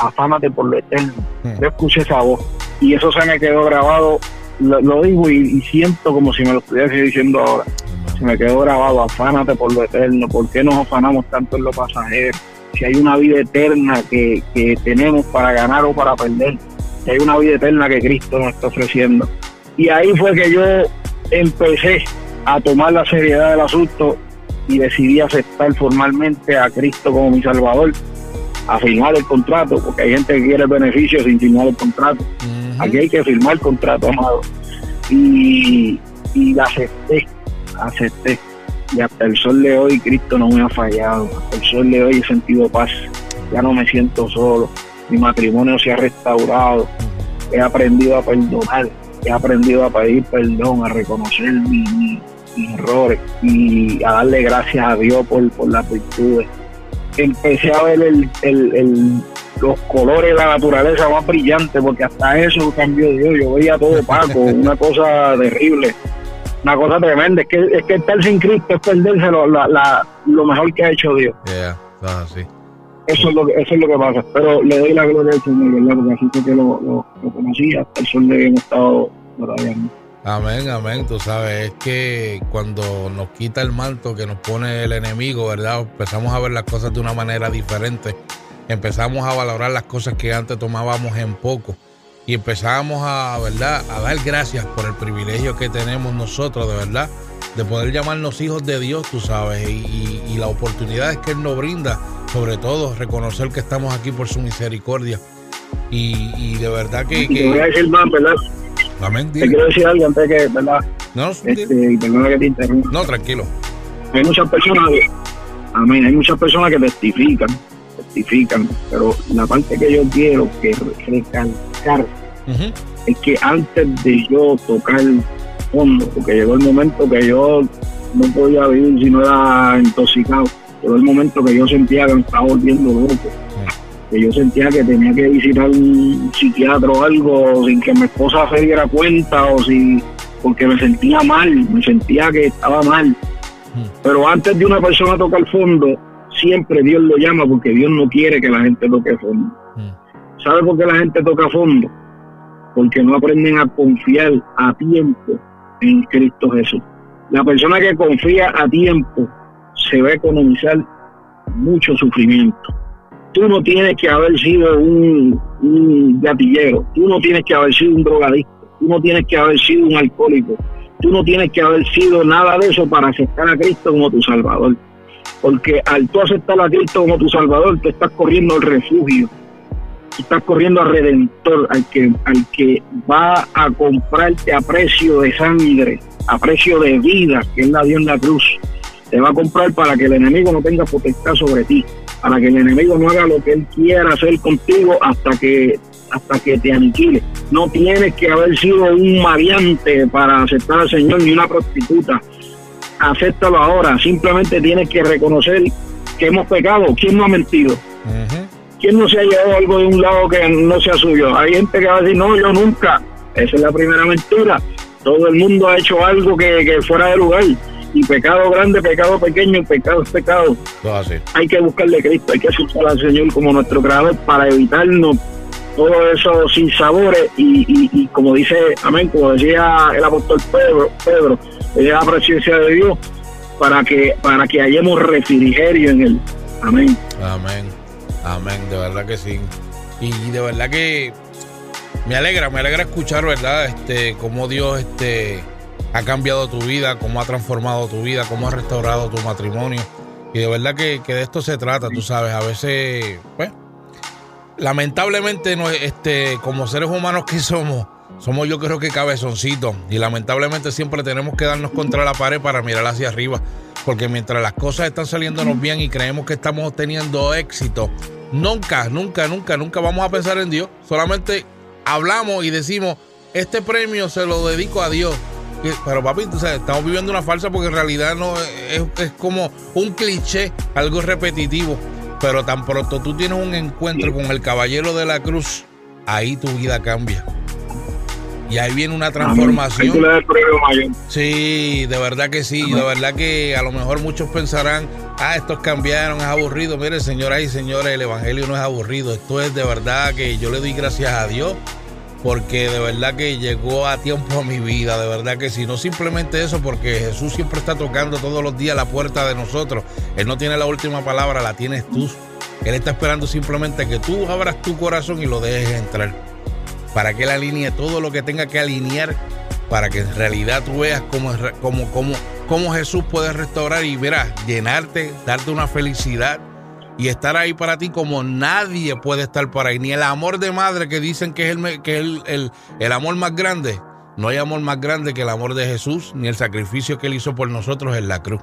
afánate por lo eterno. Yo escuché esa voz y eso se me quedó grabado lo, digo y, siento como si me lo estuviese diciendo ahora se me quedó grabado afánate por lo eterno ¿por qué nos afanamos tanto en los pasajeros? si hay una vida eterna que, tenemos para ganar o para perder, si hay una vida eterna que Cristo nos está ofreciendo. Y ahí fue que yo empecé a tomar la seriedad del asunto y decidí aceptar formalmente a Cristo como mi Salvador, a firmar el contrato, porque hay gente que quiere el beneficio sin firmar el contrato. Aquí hay que firmar el contrato, amado. Y, y acepté, acepté y hasta el sol de hoy Cristo no me ha fallado. Hasta el sol de hoy he sentido paz. Ya no me siento solo. Mi matrimonio se ha restaurado. He aprendido a perdonar. He aprendido a pedir perdón, a reconocer mis, errores y a darle gracias a Dios por, por las virtudes. Empecé a ver el, los colores la naturaleza más brillantes, porque hasta eso cambió Dios. Yo veía todo opaco, una cosa terrible una cosa tremenda. Es que, es que estar sin Cristo es perderse lo, la, lo mejor que ha hecho Dios. Eso es, lo que, eso es lo que pasa. Pero le doy la gloria al Señor, ¿verdad? Porque así fue que lo, lo, lo conocí hasta el sol de hemos estado todavía. Amén, amén. Tú sabes, es que cuando nos quita el manto que nos pone el enemigo, ¿verdad? Empezamos a ver las cosas de una manera diferente. Empezamos a valorar las cosas que antes tomábamos en poco y empezamos a, ¿verdad? a dar gracias por el privilegio que tenemos nosotros, de verdad, de poder llamarnos hijos de Dios, tú sabes, y, y, las oportunidades que Él nos brinda, sobre todo reconocer que estamos aquí por su misericordia. Y, y de verdad que... que... Te voy a decir más, ¿verdad? Te quiero decir algo antes que, ¿verdad? No, este, perdona que te interrumpa. No, tranquilo. Hay muchas personas, amén, hay muchas personas que testifican, pero la parte que yo quiero que recalcar es que antes de yo tocar fondo, porque llegó el momento que yo no podía vivir si no era intoxicado, llegó el momento que yo sentía que me estaba volviendo loco que yo sentía que tenía que visitar un psiquiatra o algo sin que mi esposa se diera cuenta o si porque me sentía mal, me sentía que estaba mal. Pero antes de una persona tocar fondo, siempre Dios lo llama porque Dios no quiere que la gente toque fondo. Hmm. ¿Sabe por qué la gente toca fondo? Porque no aprenden a confiar a tiempo en Cristo Jesús. La persona que confía a tiempo se va a economizar mucho sufrimiento tú no tienes que haber sido un, gatillero, tú no tienes que haber sido un drogadicto, tú no tienes que haber sido un alcohólico, tú no tienes que haber sido nada de eso para aceptar a Cristo como tu Salvador. Porque al tú aceptar a Cristo como tu Salvador, te estás corriendo al refugio, estás corriendo al Redentor, al que, al que va a comprarte a precio de sangre, a precio de vida, que es la Dios en la cruz. Te va a comprar para que el enemigo no tenga potestad sobre ti para que el enemigo no haga lo que él quiera hacer contigo hasta que hasta que te aniquile. No tienes que haber sido un variante para aceptar al Señor ni una prostituta. Acéptalo ahora. Simplemente tienes que reconocer que hemos pecado. ¿Quién no ha mentido? ¿Quién no se ha llevado algo de un lado que no sea suyo? Hay gente que va a decir, no, yo nunca. Esa es la primera mentira. Todo el mundo ha hecho algo que, que fuera de lugar y pecado grande, pecado pequeño, pecado es pecado. Hay que buscarle a Cristo, hay que asustar al Señor como nuestro creador para evitarnos todo eso sin sabores y, como dice, amén, como decía el apóstol Pedro, Pedro, la presencia de Dios para que para que hallemos refrigerio en él. Amén. Amén. Amén, de verdad que sí. Y de verdad que me alegra, me alegra escuchar, ¿verdad? Este, cómo Dios este ha cambiado tu vida, cómo ha transformado tu vida, cómo ha restaurado tu matrimonio. Y de verdad que, de esto se trata, tú sabes, a veces, pues, lamentablemente, no, este, como seres humanos que somos, somos yo creo que cabezoncitos. Y lamentablemente siempre tenemos que darnos contra la pared para mirar hacia arriba. Porque mientras las cosas están saliéndonos bien y creemos que estamos teniendo éxito, nunca, nunca, nunca, nunca vamos a pensar en Dios. Solamente hablamos y decimos, este premio se lo dedico a Dios. Pero papi, estamos viviendo una falsa porque en realidad no es, como un cliché, algo repetitivo. Pero tan pronto tú tienes un encuentro con el caballero de la cruz, ahí tu vida cambia. Y ahí viene una transformación. Sí, de verdad que sí. De verdad que a lo mejor muchos pensarán, ah, estos cambiaron, es aburrido. Mire, señoras y señores, el Evangelio no es aburrido. Esto es de verdad que yo le doy gracias a Dios porque de verdad que llegó a tiempo a mi vida, de verdad que sí, no simplemente eso, porque Jesús siempre está tocando todos los días la puerta de nosotros, Él no tiene la última palabra, la tienes tú, Él está esperando simplemente que tú abras tu corazón y lo dejes entrar, para que Él alinee todo lo que tenga que alinear, para que en realidad tú veas cómo, cómo, cómo, cómo Jesús puede restaurar y verás, llenarte, darte una felicidad y estar ahí para ti como nadie puede estar para ahí. Ni el amor de madre que dicen que es el, que el, el, amor más grande. No hay amor más grande que el amor de Jesús, ni el sacrificio que él hizo por nosotros en la cruz.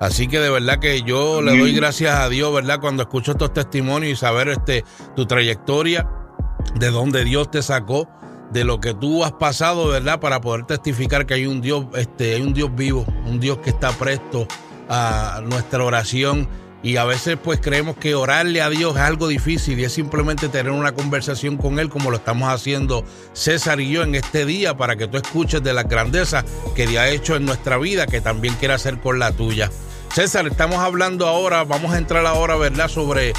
Así que de verdad que yo le doy gracias a Dios, ¿verdad? Cuando escucho estos testimonios y saber este, tu trayectoria, de dónde Dios te sacó, de lo que tú has pasado, ¿verdad? Para poder testificar que hay un Dios, este, hay un Dios vivo, un Dios que está presto a nuestra oración y a veces pues creemos que orarle a Dios es algo difícil y es simplemente tener una conversación con Él como lo estamos haciendo César y yo en este día para que tú escuches de las grandezas que Dios ha hecho en nuestra vida que también quiere hacer con la tuya. César, estamos hablando ahora, vamos a entrar ahora, ¿verdad? Sobre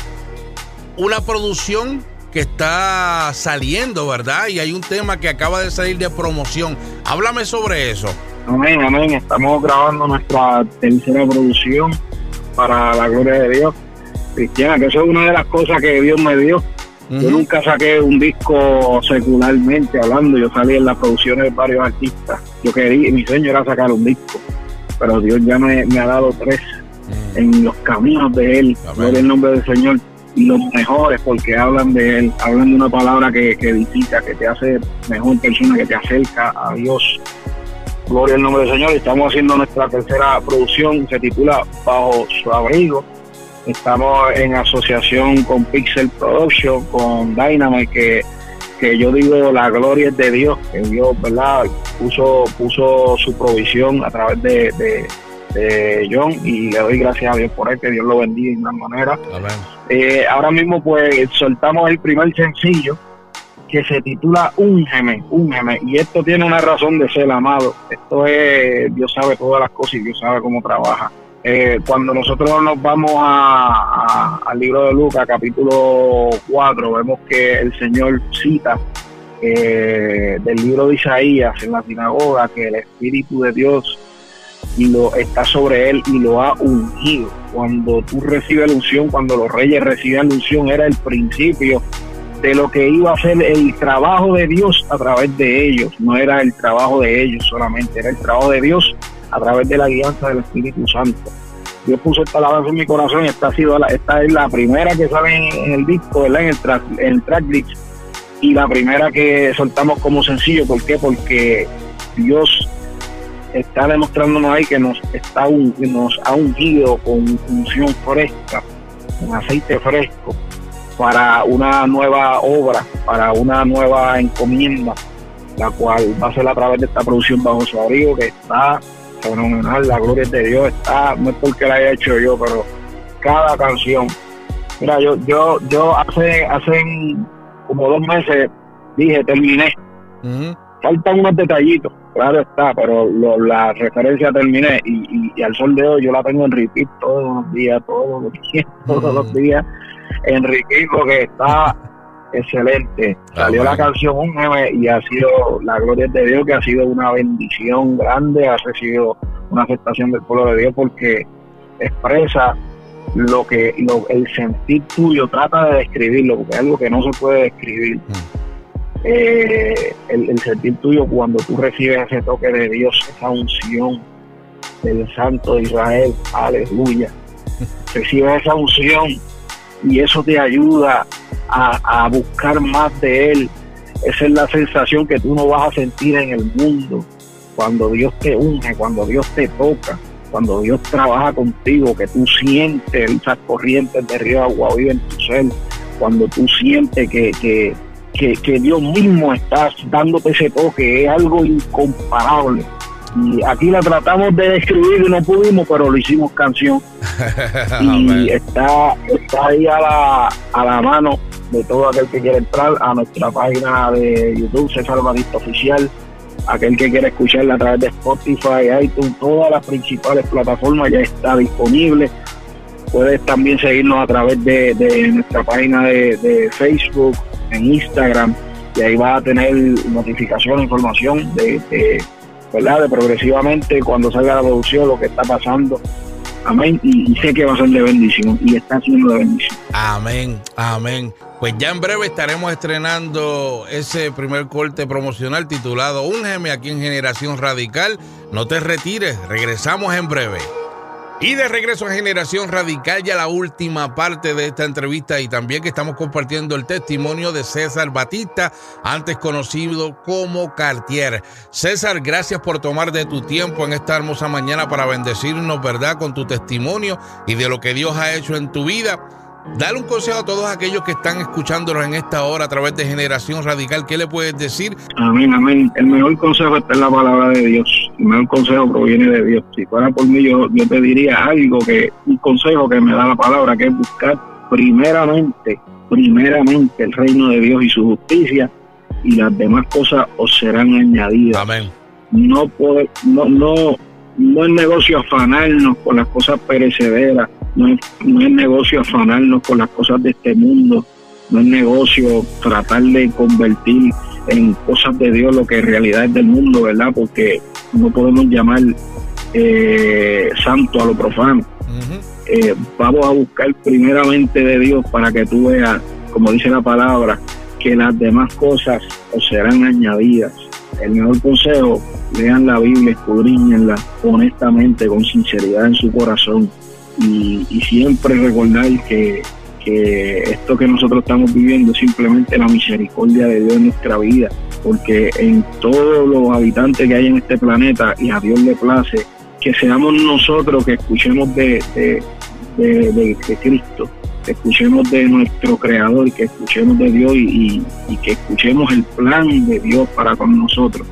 una producción que está saliendo, ¿verdad? Y hay un tema que acaba de salir de promoción. Háblame sobre eso. Amén, amén. Estamos grabando nuestra tercera producción para la gloria de Dios. Cristiana, que eso es una de las cosas que Dios me dio. Yo nunca saqué un disco secularmente hablando, yo salí en las producciones de varios artistas. Yo quería, mi sueño era sacar un disco, pero Dios ya me, ha dado tres en los caminos de Él, por el nombre del Señor, los mejores porque hablan de Él, hablan de una palabra que, que visita, que te hace mejor persona, que te acerca a Dios. Gloria al nombre del Señor. Estamos haciendo nuestra tercera producción, se titula Bajo su abrigo. Estamos en asociación con Pixel Production, con Dynamite, que, que yo digo la gloria es de Dios, que Dios, ¿verdad? Puso, puso su provisión a través de, John y le doy gracias a Dios por él, que Dios lo bendiga de una manera. Eh, ahora mismo pues soltamos el primer sencillo que se titula Úngeme, Úngeme, y esto tiene una razón de ser amado. Esto es, Dios sabe todas las cosas y Dios sabe cómo trabaja. Eh, cuando nosotros nos vamos al libro de Lucas, capítulo 4, vemos que el Señor cita eh, del libro de Isaías en la sinagoga que el Espíritu de Dios lo está sobre él y lo ha ungido. Cuando tú recibes la unción, cuando los reyes reciben la unción, era el principio de lo que iba a ser el trabajo de Dios a través de ellos. No era el trabajo de ellos solamente, era el trabajo de Dios a través de la guianza del Espíritu Santo. Dios puso esta alabanza en mi corazón y esta, ha sido esta es la primera que sale en, el disco, En el, track, el tracklist y la primera que soltamos como sencillo. ¿Por qué? Porque Dios está demostrándonos ahí que nos, está un, nos ha ungido con unción fresca, con aceite fresco para una nueva obra, para una nueva encomienda, la cual va a ser a través de esta producción bajo su abrigo, que está fenomenal, la gloria de Dios está, no es porque la haya hecho yo, pero cada canción. Mira, yo, yo, yo hace, hace como dos meses dije, terminé. Faltan unos detallitos, claro está, pero la referencia terminé y, y, al sol de hoy yo la tengo en repeat todos los días, todos los días, todos los días Enrique que está excelente. Ah, Salió la canción Un y ha sido la gloria de Dios, que ha sido una bendición grande, ha recibido una aceptación del pueblo de Dios porque expresa lo que lo, el sentir tuyo, trata de describirlo, porque es algo que no se puede describir. Mm. Eh, el, el, sentir tuyo cuando tú recibes ese toque de Dios, esa unción del Santo de Israel, aleluya. Recibes esa unción y eso te ayuda a, buscar más de Él. Esa es la sensación que tú no vas a sentir en el mundo cuando Dios te unge, cuando Dios te toca, cuando Dios trabaja contigo, que tú sientes esas corrientes de río agua viva en tu ser, cuando tú sientes que, que, que, que Dios mismo está dándote ese toque, es algo incomparable y aquí la tratamos de describir y no pudimos, pero lo hicimos canción. y está, está ahí a la, a la mano de todo aquel que quiere entrar a nuestra página de YouTube, César Batista Oficial, aquel que quiere escucharla a través de Spotify, iTunes, todas las principales plataformas ya está disponible. Puedes también seguirnos a través de, nuestra página de, Facebook, en Instagram, y ahí vas a tener notificación, información de, ¿verdad? De progresivamente cuando salga la producción, lo que está pasando. Amén. Y, sé que va a ser de bendición y está siendo de bendición. Amén, amén. Pues ya en breve estaremos estrenando ese primer corte promocional titulado Un Geme aquí en Generación Radical. No te retires, regresamos en breve. Y de regreso a Generación Radical, ya la última parte de esta entrevista y también que estamos compartiendo el testimonio de César Batista, antes conocido como Cartier. César, gracias por tomar de tu tiempo en esta hermosa mañana para bendecirnos, ¿verdad?, con tu testimonio y de lo que Dios ha hecho en tu vida. Dale un consejo a todos aquellos que están escuchándonos en esta hora a través de Generación Radical. ¿Qué le puedes decir? Amén, amén. El mejor consejo está en la palabra de Dios. El mejor consejo proviene de Dios. Si fuera por mí, yo, yo te diría algo que, un consejo que me da la palabra, que es buscar primeramente, primeramente el reino de Dios y su justicia, y las demás cosas os serán añadidas. Amén. No, puede, no, no, no es negocio afanarnos con las cosas perecederas no es, negocio afanarnos con las cosas de este mundo, no es negocio tratar de convertir en cosas de Dios lo que en realidad es del mundo, ¿verdad? Porque no podemos llamar eh, santo a lo profano. Eh, vamos a buscar primeramente de Dios para que tú veas, como dice la palabra, que las demás cosas os serán añadidas. El mejor consejo, lean la Biblia, escudriñenla honestamente, con sinceridad en su corazón y, siempre recordar que, que esto que nosotros estamos viviendo es simplemente la misericordia de Dios en nuestra vida porque en todos los habitantes que hay en este planeta y a Dios le place que seamos nosotros que escuchemos de, de, Cristo, que escuchemos de nuestro Creador, que escuchemos de Dios y, que escuchemos el plan de Dios para con nosotros.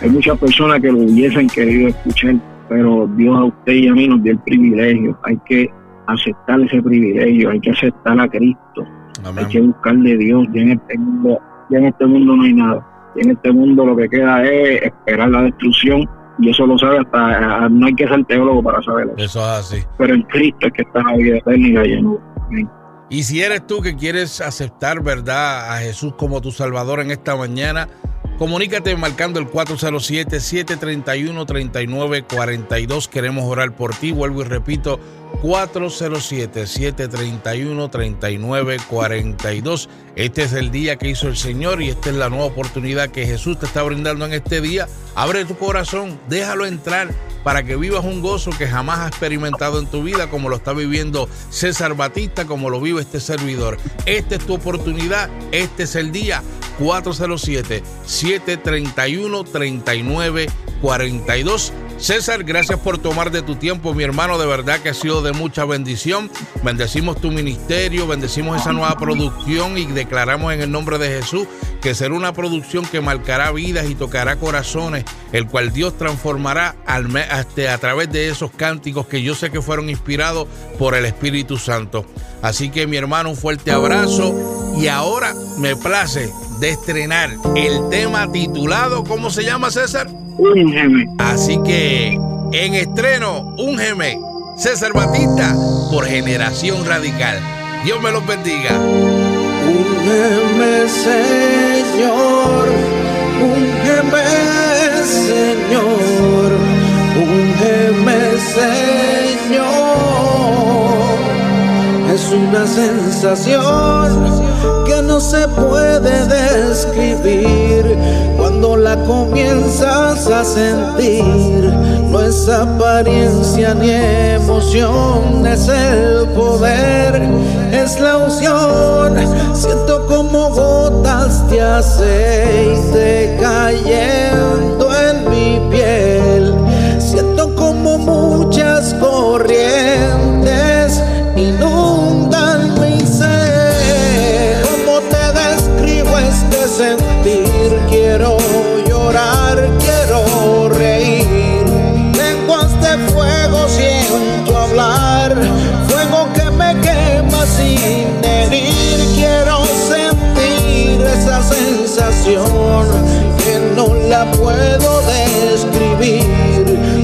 Hay muchas personas que lo hubiesen querido escuchar, pero Dios a usted y a mí nos dio el privilegio. Hay que aceptar ese privilegio, hay que aceptar a Cristo, hay que buscarle Dios. Ya en, este mundo, ya en este mundo no hay nada. Ya en este mundo lo que queda es esperar la destrucción y eso lo sabe hasta, no hay que ser teólogo para saberlo. Eso es así. Pero en Cristo es que está la vida eterna y Y si eres tú que quieres aceptar, ¿verdad?, a Jesús como tu Salvador en esta mañana, comunícate marcando el 407-731-3942. Queremos orar por ti. Vuelvo y repito, 407-731-3942. Este es el día que hizo el Señor y esta es la nueva oportunidad que Jesús te está brindando en este día. Abre tu corazón, déjalo entrar para que vivas un gozo que jamás has experimentado en tu vida, como lo está viviendo César Batista, como lo vive este servidor. Esta es tu oportunidad, este es el día 407-731-3942. César, gracias por tomar de tu tiempo, mi hermano, de verdad que ha sido de mucha bendición. Bendecimos tu ministerio, bendecimos esa nueva producción y declaramos en el nombre de Jesús que será una producción que marcará vidas y tocará corazones, el cual Dios transformará este, a través de esos cánticos que yo sé que fueron inspirados por el Espíritu Santo. Así que mi hermano, un fuerte abrazo y ahora me place de estrenar el tema titulado, ¿cómo se llama César? Úngeme. Así que en estreno, Úngeme, César Batista por Generación Radical. Dios me los bendiga. Úngeme, Señor, úngeme, Señor, úngeme, Señor. Es una sensación que no se puede describir cuando la comienzas a sentir. No es apariencia ni emoción, es el poder, es la unción. Siento como gotas de aceite cayendo en mi piel. Siento como muchas corrientes que no la puedo describir.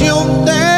you there